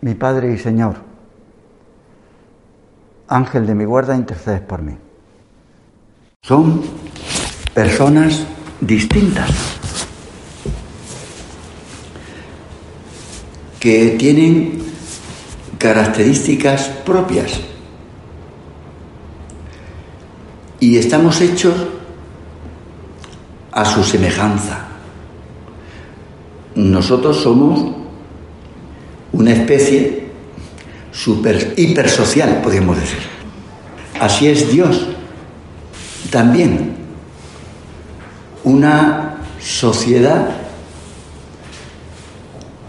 mi Padre y Señor, Ángel de mi guarda, intercedes por mí. Son personas distintas que tienen características propias y estamos hechos a su semejanza. Nosotros somos una especie super hipersocial, podríamos decir. Así es Dios. También una sociedad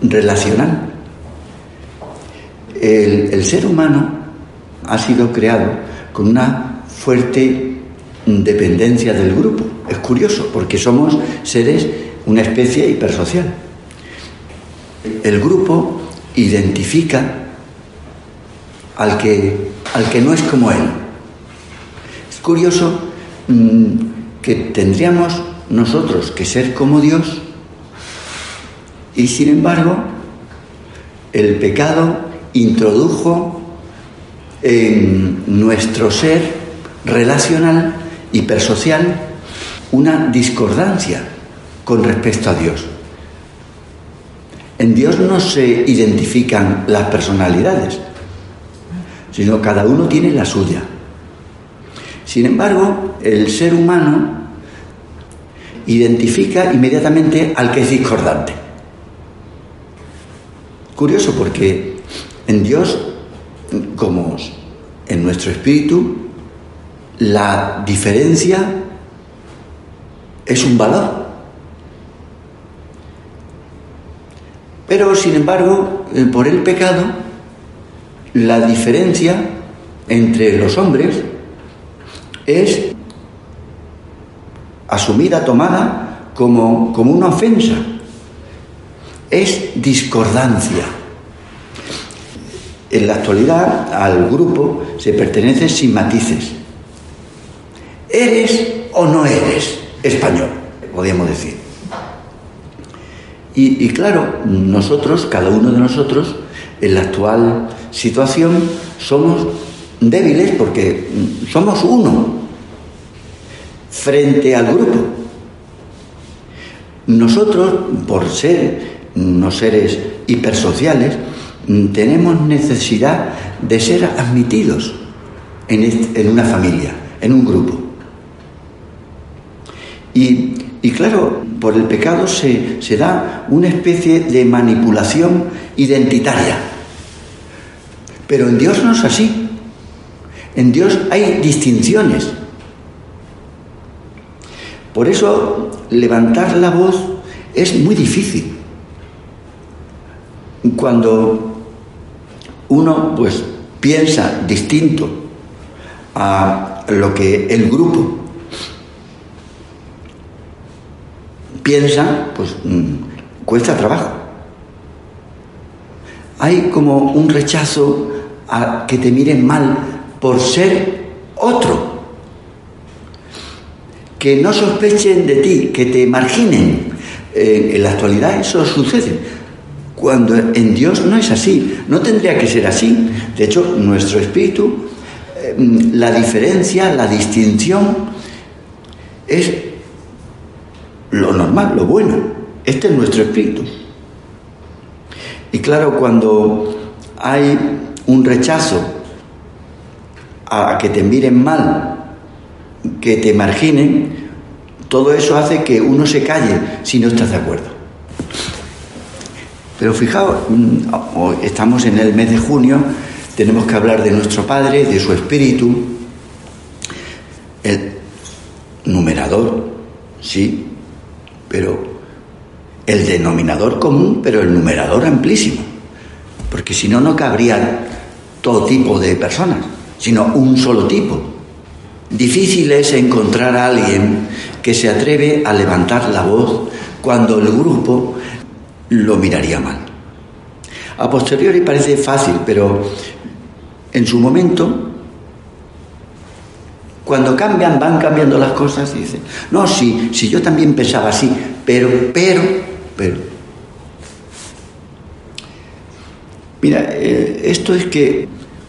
relacional. El, el, ser humano ha sido creado con una fuerte dependencia del grupo. Es curioso, porque somos seres, una especie hipersocial. El grupo identifica al que, al que no es como él. Es curioso mmm, que tendríamos nosotros que ser como Dios y sin embargo el pecado introdujo en nuestro ser relacional, hipersocial, una discordancia con respecto a Dios. En Dios no se identifican las personalidades, sino cada uno tiene la suya. Sin embargo, el ser humano identifica inmediatamente al que es discordante. Curioso porque en Dios, como en nuestro espíritu, la diferencia es un valor. Pero, sin embargo, por el pecado, la diferencia entre los hombres es asumida, tomada como, como una ofensa. Es discordancia. En la actualidad al grupo se pertenece sin matices. ¿Eres o no eres español? Podríamos decir. Y, claro, nosotros, cada uno de nosotros, en la actual situación, somos débiles porque somos uno frente al grupo. Nosotros, por ser no seres hipersociales, tenemos necesidad de ser admitidos en una familia, en un grupo. Y, y claro, por el pecado se, da una especie de manipulación identitaria. Pero en Dios no es así. En Dios hay distinciones. Por eso levantar la voz es muy difícil. Cuando uno pues piensa distinto a lo que el grupo piensa, pues mmm, cuesta trabajo. Hay como un rechazo a que te miren mal por ser otro. Que no sospechen de ti, que te marginen. En la actualidad eso sucede. Cuando en Dios no es así, no tendría que ser así. De hecho, nuestro espíritu, eh, la diferencia, la distinción, es lo normal, lo bueno. Este es nuestro espíritu. Y claro, cuando hay un rechazo a que te miren mal, que te marginen, todo eso hace que uno se calle si no estás de acuerdo. Pero fijaos, mm, estamos en el mes de junio, tenemos que hablar de nuestro Padre, de su Espíritu, el numerador, sí, pero el denominador común, pero el numerador amplísimo, porque si no, no cabrían todo tipo de personas, sino un solo tipo. Difícil es encontrar a alguien que se atreve a levantar la voz cuando el grupo lo miraría mal. A posteriori parece fácil, pero en su momento, cuando cambian, van cambiando las cosas dicen, no, sí, si yo también pensaba así, pero, pero, pero. Mira, eh, esto es que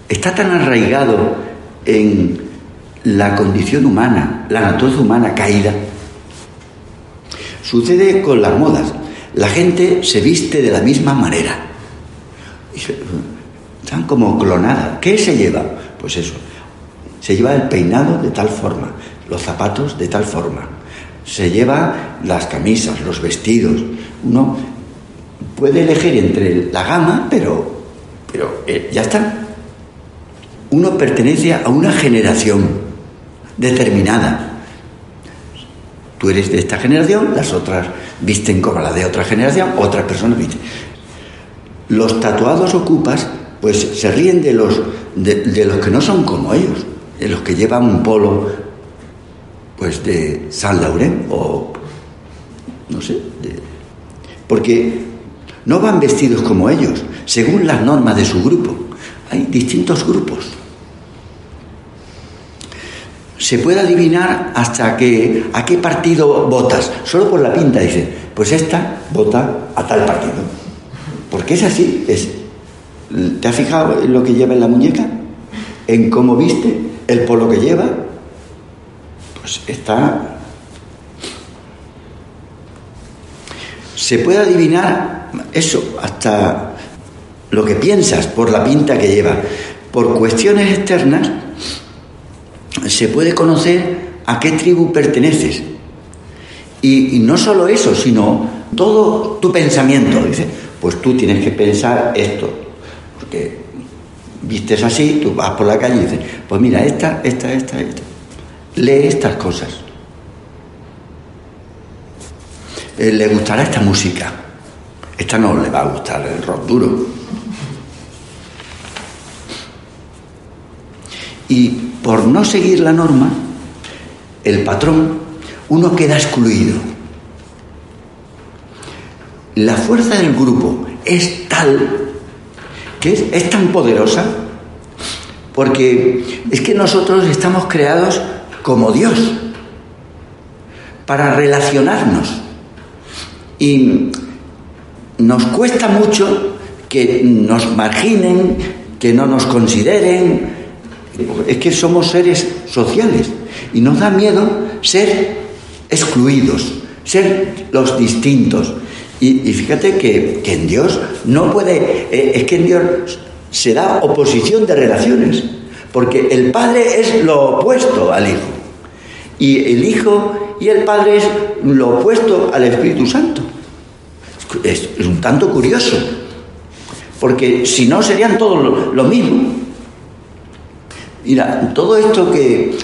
está tan arraigado en la condición humana, la naturaleza humana caída. Sucede con las modas. La gente se viste de la misma manera. Están como clonadas. ¿Qué se lleva? Pues eso. Se lleva el peinado de tal forma, los zapatos de tal forma. Se lleva las camisas, los vestidos. Uno puede elegir entre la gama, pero, pero eh, ya está. Uno pertenece a una generación determinada. Tú eres de esta generación, las otras visten como la de otra generación, otras personas visten. Los tatuados ocupas, pues se ríen de los, de, los que no son como ellos, de los que llevan un polo, pues de San Laurent o no sé, porque no van vestidos como ellos, según las normas de su grupo. Hay distintos grupos se puede adivinar hasta que, a qué partido votas, solo por la pinta, dice, pues esta vota a tal partido. Porque es así, es, ¿te has fijado en lo que lleva en la muñeca? ¿En cómo viste? ¿El polo que lleva? Pues está... Se puede adivinar eso, hasta lo que piensas por la pinta que lleva. Por cuestiones externas, se puede conocer a qué tribu perteneces. Y, no solo eso, sino todo tu pensamiento. Dice, pues tú tienes que pensar esto, porque vistes así, tú vas por la calle y dices, pues mira, esta, esta, esta, esta. Lee estas cosas. Eh, le gustará esta música. Esta no le va a gustar el rock duro. Y por no seguir la norma, el patrón, uno queda excluido. La fuerza del grupo es tal, que es, tan poderosa, porque es que nosotros estamos creados como Dios, para relacionarnos. Y nos cuesta mucho que nos marginen, que no nos consideren, es que somos seres sociales y nos da miedo ser excluidos, ser los distintos. Y, fíjate que, en Dios no puede, eh, es que en Dios se da oposición de relaciones, porque el Padre es lo opuesto al Hijo, y el Hijo y el Padre es lo opuesto al Espíritu Santo. Es, un tanto curioso, porque si no serían todos lo mismo. Mira, todo esto que,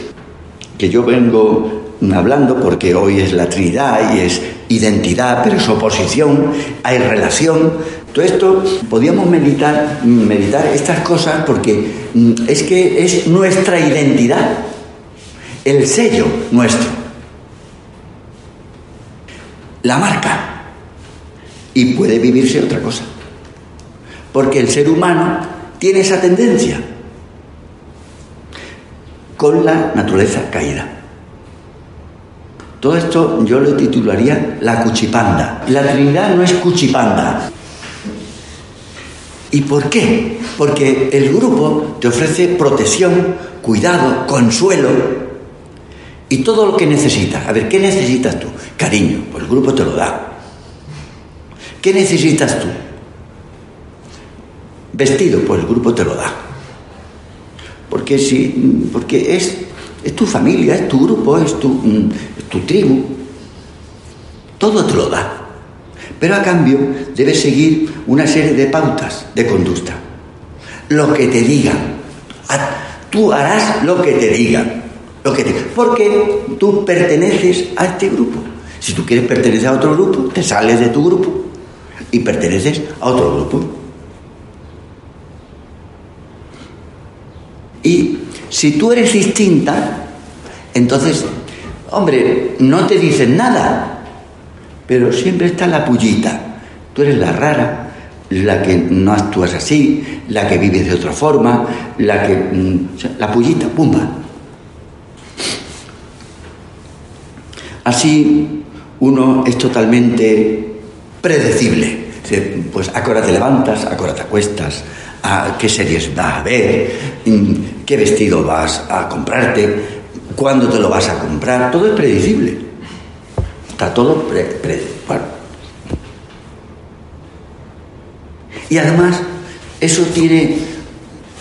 que yo vengo hablando, porque hoy es la Trinidad y es identidad, pero es oposición, hay relación. Todo esto podíamos meditar, meditar estas cosas porque mm, es que es nuestra identidad, el sello nuestro, la marca. Y puede vivirse otra cosa. Porque el ser humano tiene esa tendencia con la naturaleza caída. Todo esto yo lo titularía la cuchipanda. La Trinidad no es cuchipanda. ¿Y por qué? Porque el grupo te ofrece protección, cuidado, consuelo y todo lo que necesitas. A ver, ¿qué necesitas tú? Cariño, pues el grupo te lo da. ¿Qué necesitas tú? vestido, pues el grupo te lo da. Porque, si, porque es, es tu familia, es tu grupo, es tu, mm, tu tribu. Todo te lo da. Pero a cambio debes seguir una serie de pautas de conducta. Lo que te digan. Tú harás lo que te digan. Lo que te, porque tú perteneces a este grupo. Si tú quieres pertenecer a otro grupo, te sales de tu grupo y perteneces a otro grupo. Y si tú eres distinta, entonces, hombre, no te dicen nada, pero siempre está la pullita. Tú eres la rara, la que no actúas así, la que vives de otra forma, la que... Mm, la pullita, pumba. Así uno es totalmente predecible. Pues a qué te levantas, a qué te acuestas, a qué series vas a ver, mm, qué vestido vas a comprarte, cuándo te lo vas a comprar, todo es predecible. Está todo pre, Y además, eso tiene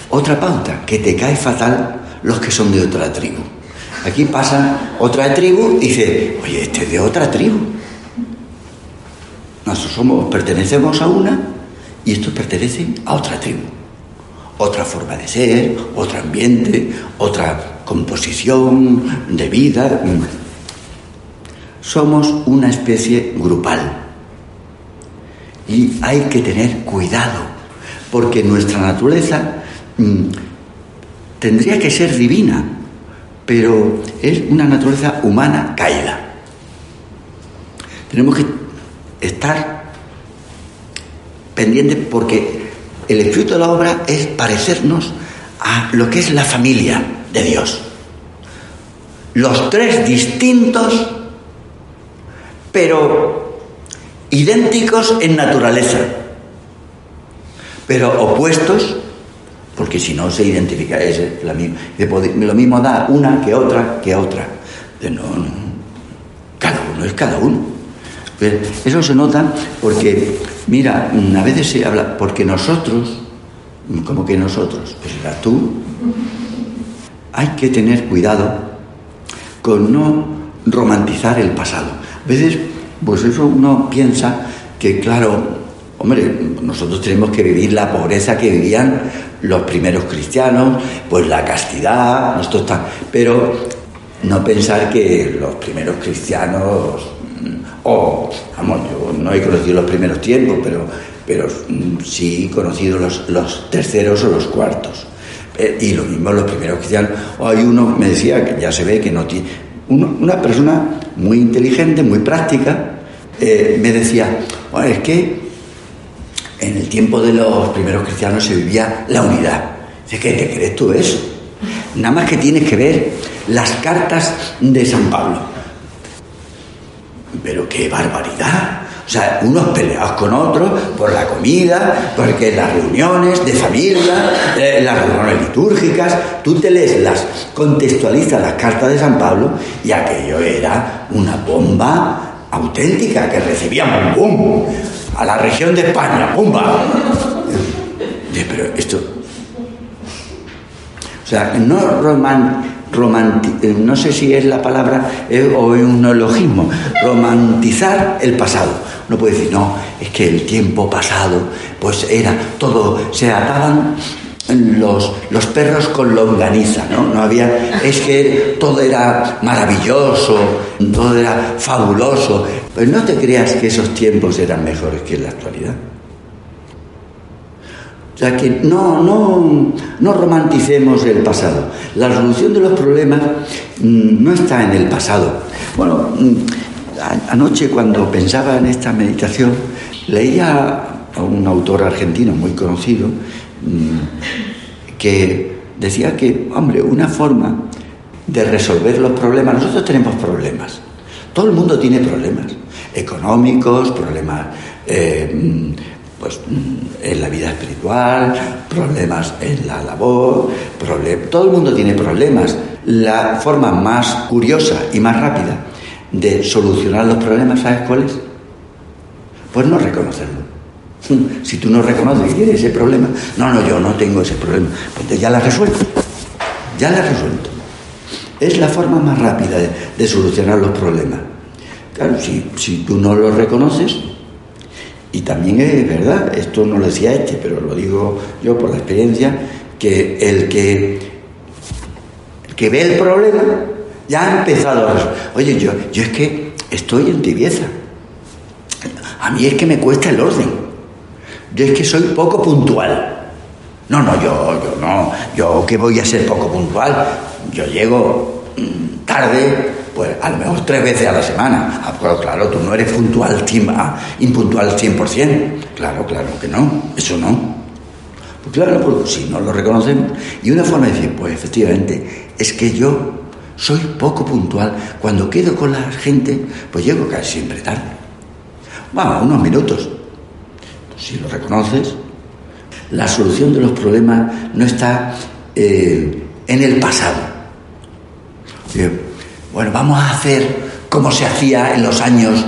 otra pauta, que te cae fatal los que son de otra tribu. Aquí pasa otra tribu y dice, oye, este es de otra tribu. Nosotros somos, pertenecemos a una y estos pertenecen a otra tribu. Otra forma de ser, otro ambiente, otra composición de vida. Somos una especie grupal. Y hay que tener cuidado, porque nuestra naturaleza mm, tendría que ser divina, pero es una naturaleza humana caída. Tenemos que estar pendientes porque el espíritu de la obra es parecernos a lo que es la familia de Dios. Los tres distintos, pero idénticos en naturaleza, pero opuestos porque si no se identifica, es. Lo mismo da una que otra que otra. No, no. Cada uno es cada uno. Eso se nota porque, mira, a veces se habla, porque nosotros, como que nosotros, pues era tú, hay que tener cuidado con no romantizar el pasado. A veces, pues eso uno piensa que, claro, Hombre, nosotros tenemos que vivir la pobreza que vivían los primeros cristianos, pues la castidad, esto está. Pero no pensar que los primeros cristianos, o, vamos, yo no he conocido los primeros tiempos, pero, pero mm, sí he conocido los, los terceros o los cuartos. Eh, y lo mismo los primeros cristianos. Hay uno, me decía, que ya se ve que no tiene. una persona muy inteligente, muy práctica, eh, me decía, bueno, es que en el tiempo de los primeros cristianos se vivía la unidad. ¿De qué te crees tú eso? Nada más que tienes que ver las cartas de San Pablo. Pero qué barbaridad. O sea, unos peleados con otros por la comida, porque las reuniones de familia, eh, las reuniones litúrgicas, tú te lees las, contextualizas las cartas de San Pablo y aquello era una bomba auténtica que recibíamos boom a la región de España, ¡pumba! Pero esto. O sea, no eh, no sé si es la palabra eh, o es un neologismo, romantizar el pasado. No puede decir, no, es que el tiempo pasado, pues era todo, se ataban los, los perros con longaniza, ¿no? No había, es que todo era maravilloso, todo era fabuloso, pero no te creas que esos tiempos eran mejores que en la actualidad. O sea que no, no, no romanticemos el pasado. La solución de los problemas mm, no está en el pasado. Bueno, mm, anoche cuando pensaba en esta meditación, leía a un autor argentino muy conocido mm, que decía que, hombre, una forma de resolver los problemas, nosotros tenemos problemas, todo el mundo tiene problemas económicos, problemas eh, pues, en la vida espiritual, problemas en la labor, todo el mundo tiene problemas. La forma más curiosa y más rápida de solucionar los problemas, ¿sabes cuál es? Pues no reconocerlo. Si tú no reconoces que tienes ese problema, no, no, yo no tengo ese problema, pues ya la resuelto, ya la resuelto. Es la forma más rápida de, solucionar los problemas. Claro, si, si tú no lo reconoces, y también es verdad, esto no lo decía este, pero lo digo yo por la experiencia, que el que, que ve el problema ya ha empezado a... Oye, yo, yo es que estoy en tibieza. A mí es que me cuesta el orden. Yo es que soy poco puntual. No, no, yo, yo no. Yo que voy a ser poco puntual. Yo llego mm, tarde, pues a lo mejor tres veces a la semana. Ah, pues claro, tú no eres puntual, ah, impuntual al 100%. Claro, claro que no, eso no. Pues claro, porque si no lo reconocemos. Y una forma de decir, pues efectivamente, es que yo soy poco puntual. Cuando quedo con la gente, pues llego casi siempre tarde. Bueno, unos minutos. Si lo reconoces, la solución de los problemas no está eh, en el pasado. Bueno, vamos a hacer como se hacía en los años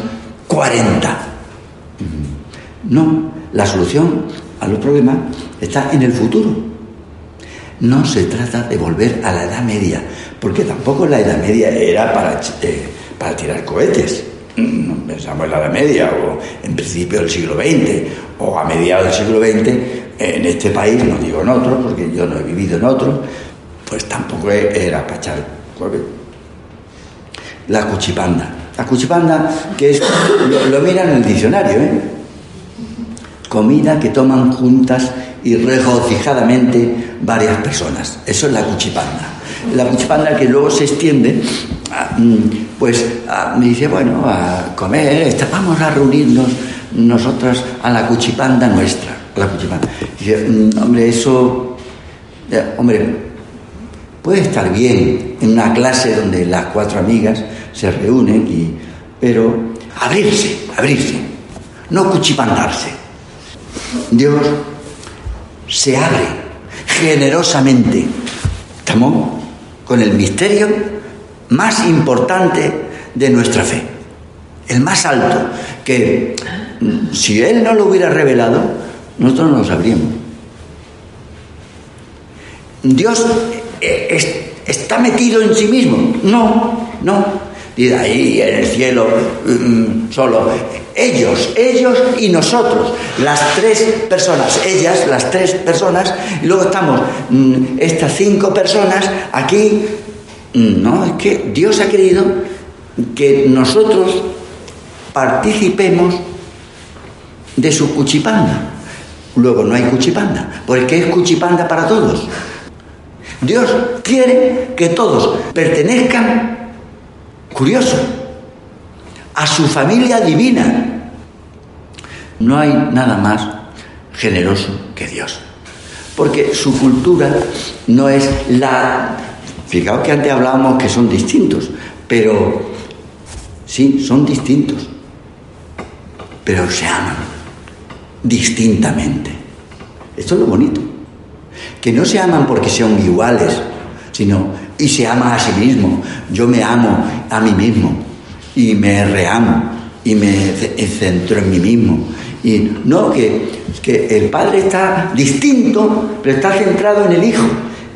40. No, la solución a los problemas está en el futuro. No se trata de volver a la Edad Media, porque tampoco la Edad Media era para, eh, para tirar cohetes. Pensamos en la Edad Media o en principio del siglo XX o a mediados del siglo XX en este país, no digo en otros, porque yo no he vivido en otros, pues tampoco era para echar cohetes la cuchipanda. La cuchipanda, que es, lo, miran en el diccionario, ¿eh? Comida que toman juntas y regocijadamente varias personas. Eso es la cuchipanda. La cuchipanda que luego se extiende, mm, pues me dice, bueno, a comer, vamos a reunirnos nosotras a la cuchipanda nuestra. La cuchipanda. Dice, mm, hombre, eso, hombre, puede estar bien en una clase donde las cuatro amigas se reúnen, y, pero abrirse, abrirse, no cuchipandarse. Dios se abre generosamente. Estamos con el misterio más importante de nuestra fe, el más alto, que si Él no lo hubiera revelado, nosotros no lo sabríamos. Dios está metido en sí mismo. No, no. Y de ahí en el cielo mm, solo ellos, ellos y nosotros, las tres personas, ellas, las tres personas, y luego estamos mm, estas cinco personas aquí. Mm, no, es que Dios ha querido que nosotros participemos de su cuchipanda. Luego no hay cuchipanda, porque es cuchipanda para todos. Dios quiere que todos pertenezcan Curioso, a su familia divina. No hay nada más generoso que Dios. Porque su cultura no es la... Fijaos que antes hablábamos que son distintos, pero sí, son distintos, pero se aman distintamente. Esto es lo bonito. Que no se aman porque sean iguales, sino y se ama a sí mismo. Yo me amo a mí mismo y me reamo y me centro en mí mismo. Y no que, que el padre está distinto, pero está centrado en el hijo.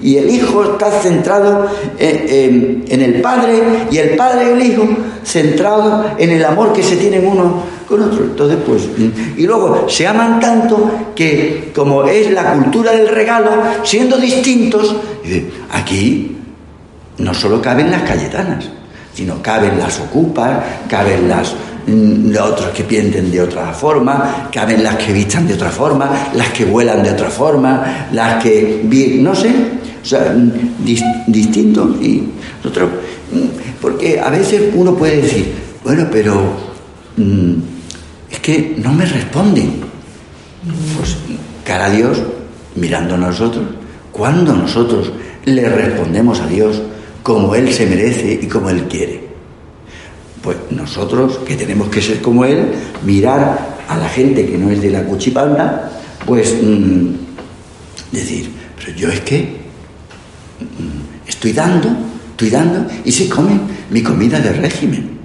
Y el hijo está centrado en, el padre y el padre y el hijo centrado en el amor que se tienen uno con otro. Entonces, pues, y luego se aman tanto que como es la cultura del regalo, siendo distintos, aquí no solo caben las cayetanas, sino caben las ocupas, caben las mm, otros que pienten de otra forma, caben las que vistan de otra forma, las que vuelan de otra forma, las que, no sé, o sea, mm, distinto. Y nosotros, mm, porque a veces uno puede decir, bueno, pero es que no me responden. Pues cara a Dios, mirando a nosotros, cuando nosotros le respondemos a Dios, como Él se merece y como Él quiere. Pues nosotros, que tenemos que ser como Él, mirar a la gente que no es de la cuchipanda, pues mm, decir, pero yo es que mm, estoy dando, estoy dando, y se comen mi comida de régimen.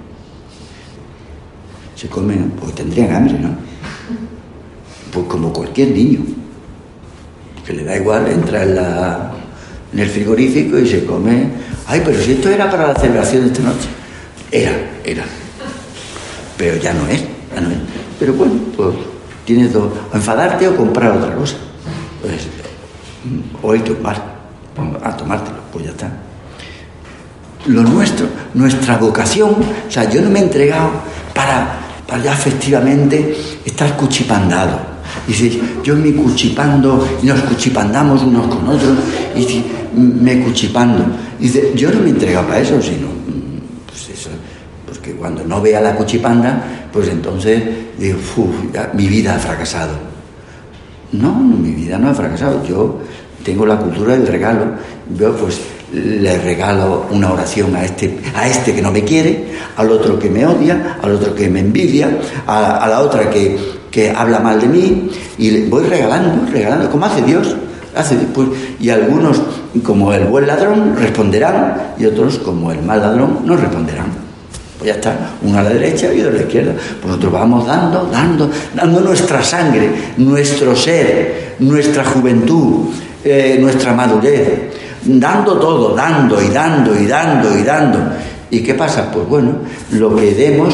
Se comen, porque tendrían hambre, ¿no? pues como cualquier niño, que le da igual, entra en, la, en el frigorífico y se come. Ay, pero si esto era para la celebración de esta noche. Era, era. Pero ya no es, ya no es. Pero bueno, pues tienes dos, enfadarte o comprar otra cosa. Pues, o ir tomar, a tomártelo, pues ya está. Lo nuestro, nuestra vocación, o sea, yo no me he entregado para, para ya efectivamente estar cuchipandado Dice, yo me cuchipando, y nos cuchipandamos unos con otros, y me cuchipando. Dice, yo no me he entregado para eso, sino, mm, pues eso, porque cuando no vea la cuchipanda, pues entonces digo, mi vida ha fracasado. No, no, mi vida no ha fracasado. Yo tengo la cultura del regalo. Yo pues le regalo una oración a este, a este que no me quiere, al otro que me odia, al otro que me envidia, a la otra que, que habla mal de mí y voy regalando, regalando, como hace Dios. Hace, pues, y algunos, como el buen ladrón, responderán y otros, como el mal ladrón, no responderán. Pues ya está, uno a la derecha y otro a la izquierda. Pues nosotros vamos dando, dando, dando nuestra sangre, nuestro ser, nuestra juventud, eh, nuestra madurez, dando todo, dando y dando y dando y dando. ¿Y qué pasa? Pues bueno, lo que demos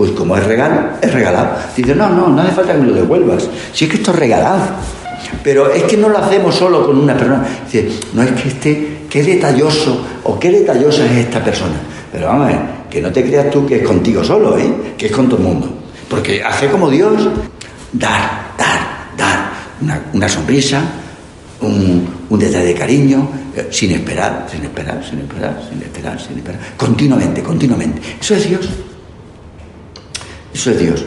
pues como es regalo, es regalado. Dice, no, no, no hace falta que lo devuelvas. Si es que esto es regalado. Pero es que no lo hacemos solo con una persona. Dice, no es que esté, qué detalloso o qué detallosa es esta persona. Pero vamos a ver, que no te creas tú que es contigo solo, ¿eh? que es con todo el mundo. Porque hace como Dios, dar, dar, dar. Una, sonrisa, un, un, detalle de cariño, eh, sin esperar, sin esperar, sin esperar, sin esperar, sin esperar. Continuamente, continuamente. Eso es Dios. Eso es Dios.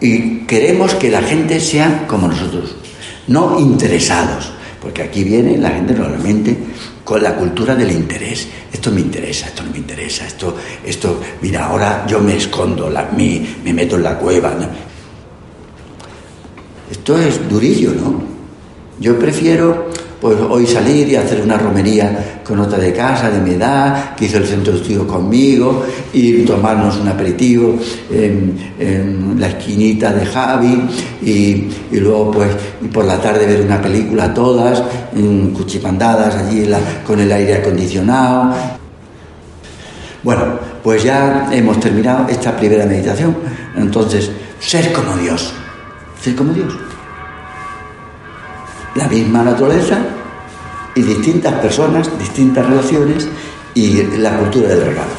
Y queremos que la gente sea como nosotros, no interesados, porque aquí viene la gente normalmente con la cultura del interés. Esto me interesa, esto no me interesa, esto, esto, mira, ahora yo me escondo, la, me, me meto en la cueva. Esto es durillo, ¿no? Yo prefiero pues hoy salir y hacer una romería con otra de casa, de mi edad, que hizo el centro de estudio conmigo, y tomarnos un aperitivo en, la esquinita de Javi, y, luego pues por la tarde ver una película todas, cuchipandadas allí con el aire acondicionado. Bueno, pues ya hemos terminado esta primera meditación. Entonces, ser como Dios. Ser como Dios la misma naturaleza y distintas personas, distintas relaciones y la cultura del regalo.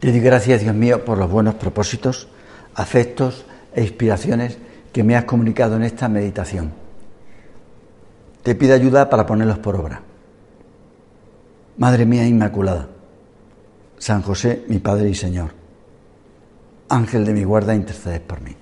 Te doy gracias, Dios mío, por los buenos propósitos, afectos e inspiraciones que me has comunicado en esta meditación. Te pido ayuda para ponerlos por obra. Madre mía Inmaculada, San José, mi Padre y Señor, Ángel de mi guarda, intercedes por mí.